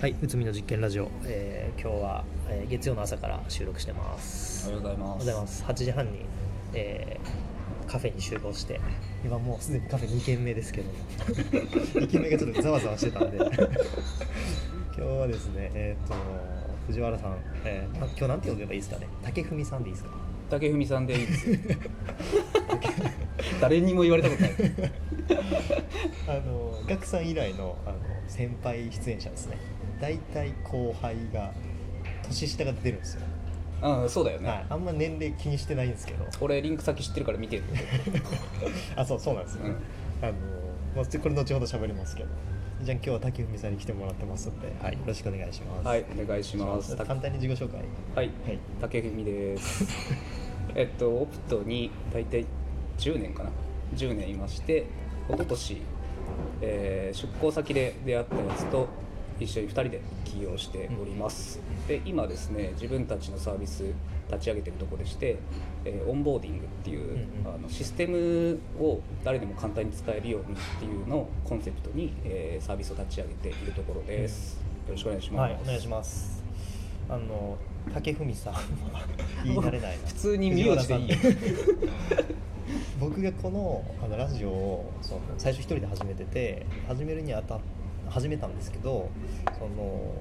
はい、うつみの実験ラジオ、えー今日は、えー月曜の朝から収録してます。おはようございおはようますございます。8時半に、えーカフェに集合して、今もうすでにカフェ2軒目ですけど、2軒目がちょっとざわざわしてたんで、今日はですね、えっ、と、藤原さん、えーな今日なんて呼べばいいですかね、竹文さんでいいですか？竹文さんでいいですよ 誰にも言われたことないあの、学さん以来のあの先輩出演者ですね。大体後輩が年下が出るんですよ。うんそうだよね、はい、あんま年齢気にしてないんですけど。俺リンク先知ってるから見てる。あそうそうなんですよ。ね、あのまあ、これ後ほど喋りますけど。じゃあ今日は竹文さんに来てもらってますので、はい、よろしくお願いします。はいお願いします。簡単に自己紹介。はい、はい。竹文です。えっとオプトに大体10年かな。10年いまして一昨年、えー出向先で出会ったやつと一緒に2人で起業しております、で今ですね自分たちのサービス立ち上げてるところでして、えーオンボーディングっていう、うんうん。あのシステムを誰でも簡単に使えるようにっていうのをコンセプトに、えーサービスを立ち上げているところです、よろしくお願いします、はいお願いします。あの竹文さんは言い慣れないな。普通に名字でいい僕がこのあのラジオをその最初一人で始めてて始めるにあた始めたんですけどその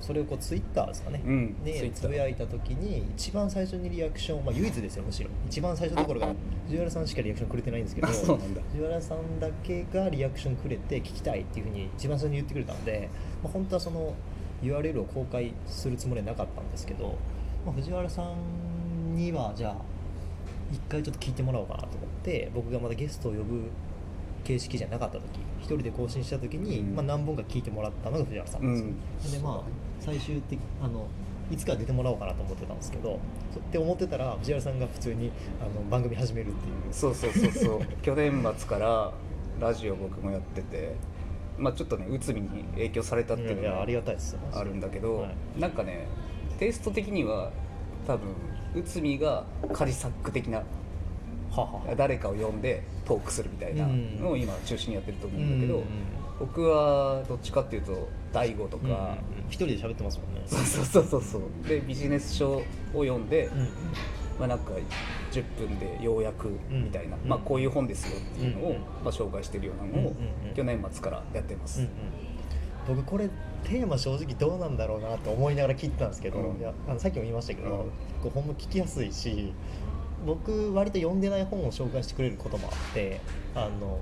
それをこうツイッターですかね、うんでつぶやいた時に一番最初にリアクション、まあ、唯一ですよむしろ一番最初のところが藤原さんしかリアクションくれてないんですけど藤原さんだけがリアクションくれて聞きたいっていうふうに一番最初に言ってくれたんで、まあ、本当はその URL を公開するつもりはなかったんですけど、まあ、藤原さんにはじゃあ一回ちょっと聞いてもらおうかなと思って僕がまだゲストを呼ぶ形式じゃなかった時一人で更新した時に、うん。まあ、何本か聞いてもらったのが藤原さんですよ、でまあ最終的あのいつか出てもらおうかなと思ってたんですけどそって思ってたら藤原さんが普通にあの番組始めるっていう。そうそうそうそう。去年末からラジオ僕もやっててまあちょっとね内海に影響されたっていうのがあるんだけど、はい。なんかねテイスト的には多分内海がカジサック的な誰かを呼んでトークするみたいなのを今中心にやってると思うんだけど、うん僕はどっちかっていうと大悟とうんうんか、一人で喋ってますもんね。そうそうそうそうでビジネス書を読んで、うんうん。まあ、なんか10分でようやくみたいな、うんまあ、こういう本ですよっていうのを、うんまあ、紹介してるようなのを、うんうんうん。去年末からやってます、うんうん。僕これテーマ正直どうなんだろうなと思いながら聞いてたんですけど、うん。いやあのさっきも言いましたけど、うん。こうほんま聞きやすいし僕割と読んでない本を紹介してくれることもあってあの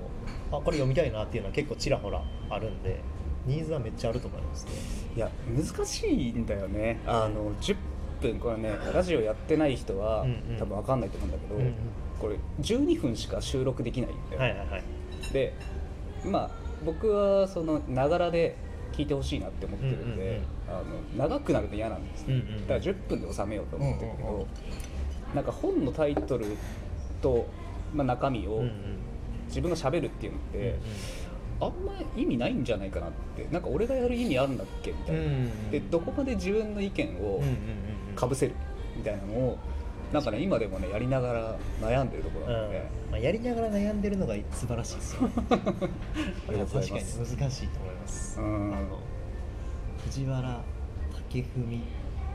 あこれ読みたいなっていうのは結構ちらほらあるんでニーズはめっちゃあると思いますね。いや難しいんだよね。あの10分これねラジオやってない人は、多分分かんないと思うんだけど、うんうん。これ12分しか収録できないんだよ、はいはいはい。でまあ僕はそのながらで聞いてほしいなって思ってるんで、うんうんうん。あの長くなると嫌なんですね、うんうんうん。だから10分で収めようと思ってるけど、うんうんうんなんか本のタイトルと、まあ、中身を自分が喋るっていうのって、あんま意味ないんじゃないかなってなんか俺がやる意味あるんだっけみたいな、でどこまで自分の意見をかぶせるみたいなのをなんかね今でもねやりながら悩んでるところなので、うん。まあ、やりながら悩んでるのが素晴らしいですよ。ありがとうござい確かに難しいと思います、うん。あの藤原武文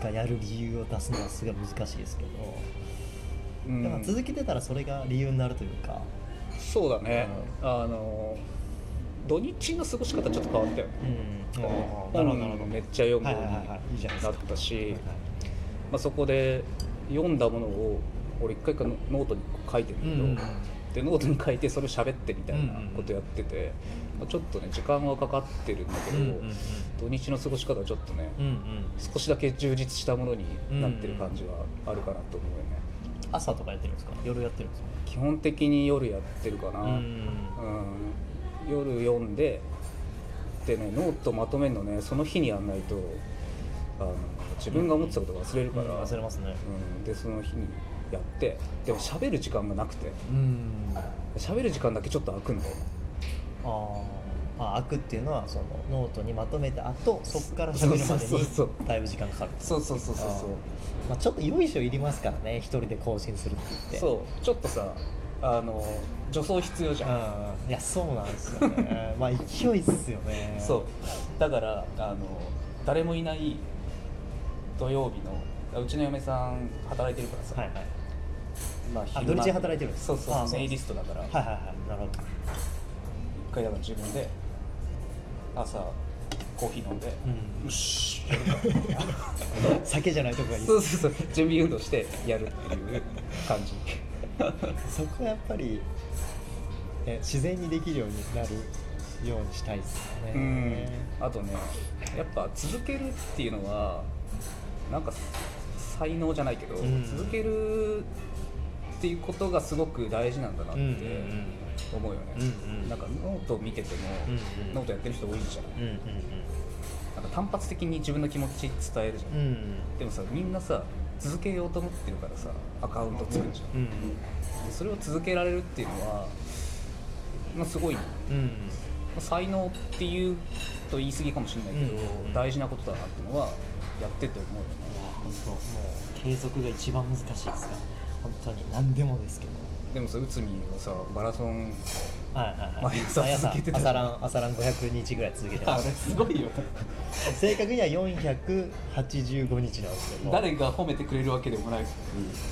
がやる理由を出すのはすごい難しいですけど、うん。だから続けてたらそれが理由になるというか、そうだね、あの土日の過ごし方ちょっと変わったよ。ね、うん、なるほどなるほど本めっちゃ読むはいようになったし、そこで読んだものを俺一回かノノートに書いてるけど、うんうんうんでノートに書いてそれを喋ってみたいなことやってて、まあ、ちょっとね時間はかかってるんだけど、土日の過ごし方はちょっとね、少しだけ充実したものになってる感じはあるかなと思うよね、朝とかやってるんですか？夜やってるんですか？基本的に夜やってるかな、夜読んででねノートまとめるのねその日にやんないとあの自分が思ってたこと忘れるから、うん忘れますね。うん。でその日にやってでも喋る時間がなくて。うん。喋る時間だけちょっと空くんだよあー。あ開くっていうのはそのノートにまとめた後そこから喋るまでそうそうそうにだいぶ時間かかる。そうそうそうそうあー。まあ、ちょっとよいしょいりますからね一人で更新するって言って。そう。ちょっとさあの助走必要じゃんうん。いやそうなんですよね。まあ勢いっすよね。そう。だからあの誰もいない土曜日のうちの嫁さん働いてるからさ、はいはいまあ、あ土日働いてるんですそうそうイリストだから、はいはいはい。なるほど。一回だから自分で朝コーヒー飲んで、うん。よし酒じゃないとこがいい。そうそうそう。準備運動してやるっていう感じ。そこはやっぱり、ね、自然にできるようになるようにしたいですよね。うん。あとねやっぱ続けるっていうのはなんか才能じゃないけど、うん。続けるっていうことがすごく大事なんだなってうんうん思うよね、うんうん。なんかノート見てても、うんうん。ノートやってる人多いじゃん。うんうんなんか単発的に自分の気持ち伝えるじゃん、うんうん。でもさみんなさ続けようと思ってるからさアカウント作るじゃん、うんでそれを続けられるっていうのは、まあ、すごい、まうんあ才能っていうと言い過ぎかもしれないけど、うんうん大事なことだなっていうのはやってて思うよね。継続が一番難しいですから本当に何でもですけど。でもさ内海はさマラソンはいはいはい。毎朝続けてた朝ラン朝ラン500日ぐらい続けてますすごいよ。正確には485日なんですけど誰が褒めてくれるわけでもない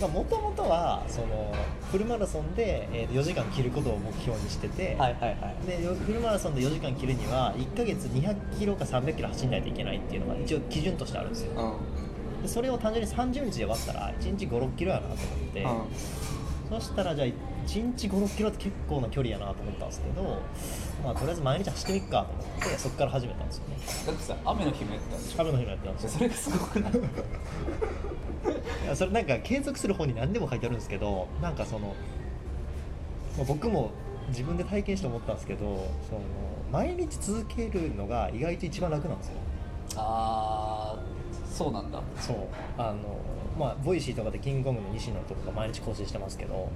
もともとはそのフルマラソンで、えー4時間切ることを目標にしてて、はいはいはい。でよフルマラソンで4時間切るには1ヶ月200キロか300キロ走んないといけないっていうのが一応基準としてあるんですよ。うん。でそれを単純に30日で割ったら1日56キロやなと思って、そしたらじゃあ1日56キロって結構な距離やなと思ったんですけど、まあ、とりあえず毎日走ってみっかと思ってそこから始めたんですよね。だってさ雨の日もやってたんでしょ？雨の日もやってたんですよ。それがすごくない？いやそれなんか継続する本に何でも書いてあるんですけどなんかその、まあ僕も自分で体験して思ったんですけどその毎日続けるのが意外と一番楽なんですよ。ああそうなんだ。そう。あのまあ Voicy とかでキングコングの西野とかが毎日更新してますけど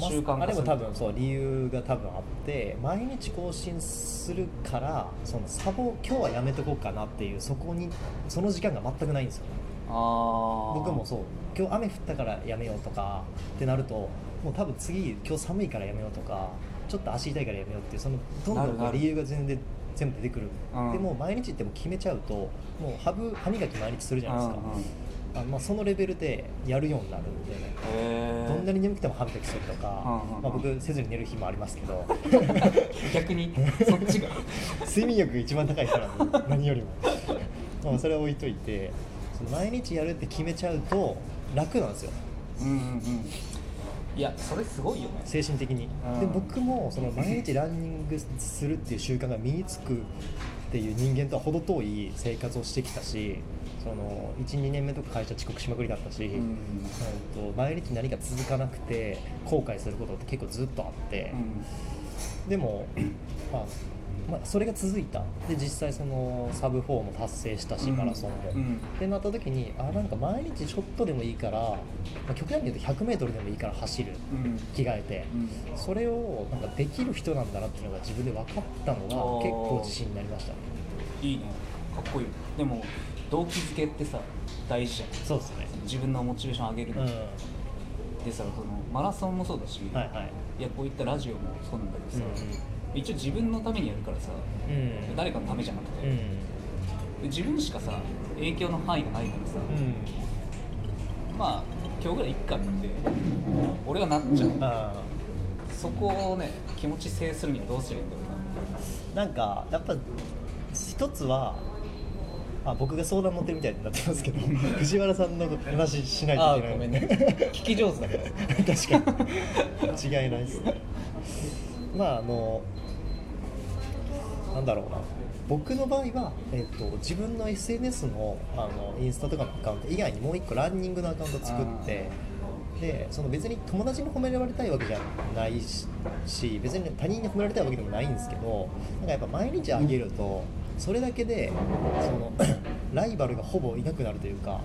まあ習慣あれも多分そう理由が多分あって毎日更新するからそのサボ今日はやめとこうかなっていうそこにその時間が全くないんですよ。ああ僕もそう。今日雨降ったからやめようとかってなるともう多分次今日寒いからやめようとかちょっと足痛いからやめようっていうそのどんどん理由が全然全部出てくる、うん。でもう毎日ってもう決めちゃうともう歯ぶ歯磨き毎日するじゃないですか、あまあ、そのレベルでやるようになるんでねへどんなに眠くても歯磨きするとか、うんうんまあ、僕せずに寝る日もありますけど。逆にそっちが。睡眠欲が一番高い人なんで何よりも。まあそれは置いといてその毎日やるって決めちゃうと楽なんですよ。うんうんうんいやそれすごいよね。精神的に、うん。で僕もその毎日ランニングするっていう習慣が身につくっていう人間とは程遠い生活をしてきたしその12年目とか会社遅刻しまくりだったし、うん。うんと毎日何か続かなくて後悔することって結構ずっとあって、でも、まあまあ、それが続いた。で実際そのサブ4も達成したし、うん。マラソンも、うん。ってなった時にあなんか毎日ちょっとでもいいから、まあ、極端に言うと 100m でもいいから走る。うん。着替えて、うん。それをなんかできる人なんだなっていうのが自分で分かったのが結構自信になりましたね。いいね。かっこいい。でも動機づけってさ大事じゃん。そうですね。自分のモチベーション上げるの、うん。でさそのマラソンもそうだし、はいはい。いやこういったラジオもそうなんだけどさ、うん一応自分のためにやるからさ、うん。誰かのためじゃなくて、うん。で自分しかさ影響の範囲がないからさ、まあ今日ぐらいいっかって俺はなっちゃう。そこをね気持ち制するにはどうすればいいんだろうな。ーなんかやっぱ一つはあ僕が相談乗ってるみたいになってますけど 藤原さんの話しないといけない。ごめんね。聞き上手だから。確かに。違いないですまああのなんだろうな。僕の場合は、えっと自分の SNS のあのインスタとかのアカウント以外にもう一個ランニングのアカウント作ってでその別に友達に褒められたいわけじゃないしし別に他人に褒められたいわけでもないんですけどなんかやっぱ毎日あげるとそれだけでその ライバルがほぼいなくなるというか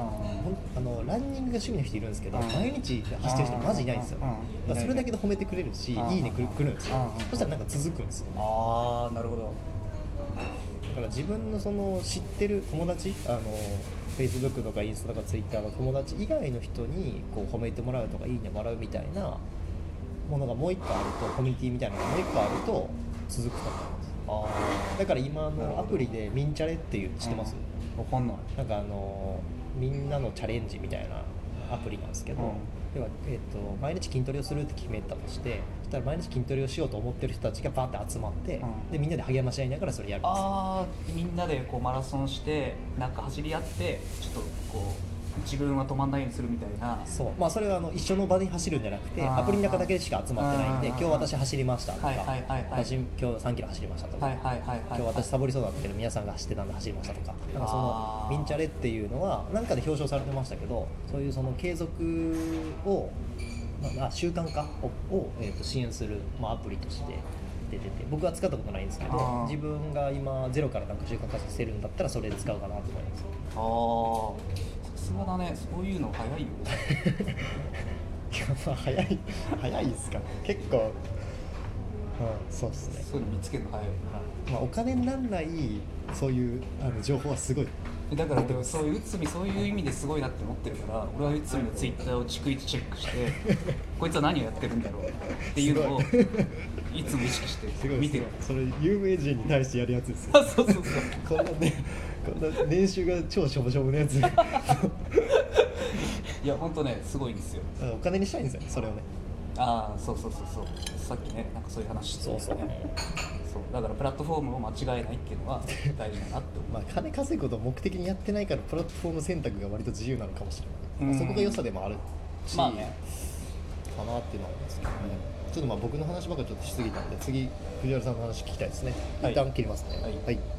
あのランニングが趣味の人いるんですけどうん毎日走ってる人マジいないんですよ。うんだからそれだけで褒めてくれるしうんいいねくるくるんですよ。うんそしたらなんか続くんですよ。ああなるほど。だから自分のその知ってる友達あの Facebook とかインスタとか Twitter の友達以外の人にこう褒めてもらうとかいいねもらうみたいなものがもう一個あるとコミュニティみたいなのがもう一個あると続くと思います。あだから今あのアプリでミンチャレっていうの知ってます、わかんない。なんかあのみんなのチャレンジみたいなアプリなんですけど、うん要は、えー、と毎日筋トレをするって決めたとしてそしたら毎日筋トレをしようと思ってる人たちがバーって集まって、うん。でみんなで励まし合いながらそれやるんですああみんなでこうマラソンしてなんか走り合ってちょっとこう自分は止まんないようにするみたいな。そう。まあそれはあの一緒の場に走るんじゃなくてアプリの中だけでしか集まってないんで今日私走りましたとか、はいはいはいはい。私今日3キロ走りましたとか、はいはいはいはい。今日私サボりそうだったけど皆さんが走ってたんで走りましたとかなんかそのミンチャレっていうのは何かで表彰されてましたけどそういうその継続を、まあ、習慣化をを、えー、と支援する、まあ、アプリとして出てて僕は使ったことないんですけど自分が今ゼロからなんか習慣化させるんだったらそれで使うかなと思います。ああさすがだね。そういうの早いよ いやまあ早い早いですか。結構、うん、そうっすね。そういうの見つけるの早いはいまあ、お金にならないそういうあの情報はすごい。だから俺そういう内海そういう意味ですごいなって思ってるから俺は内海のツイッターを逐一チェックして こいつは何をやってるんだろう。っていうのをい。つも意識してすごい見てるそれ有名人に対してやるやつですよ。あ そうそうそう。こんなね年収が超しょぼしょぼのやつ。いや本当ねすごいんですよ。あお金にしたいんですよねそれをね。ああそうそうそうそう。さっきねなんかそういう話してたよね。そうそうそう。だからプラットフォームを間違えないっていうのは大事だなって思う。まあ金稼ぐことを目的にやってないからプラットフォーム選択が割と自由なのかもしれない、うん。そこが良さでもあるし、まあね。かなっていうのは思いますけどね、ちょっとまあ僕の話ばっかりちょっとしすぎたんで次藤原さんの話聞きたいですね。はい。一旦切りますね。はい。はい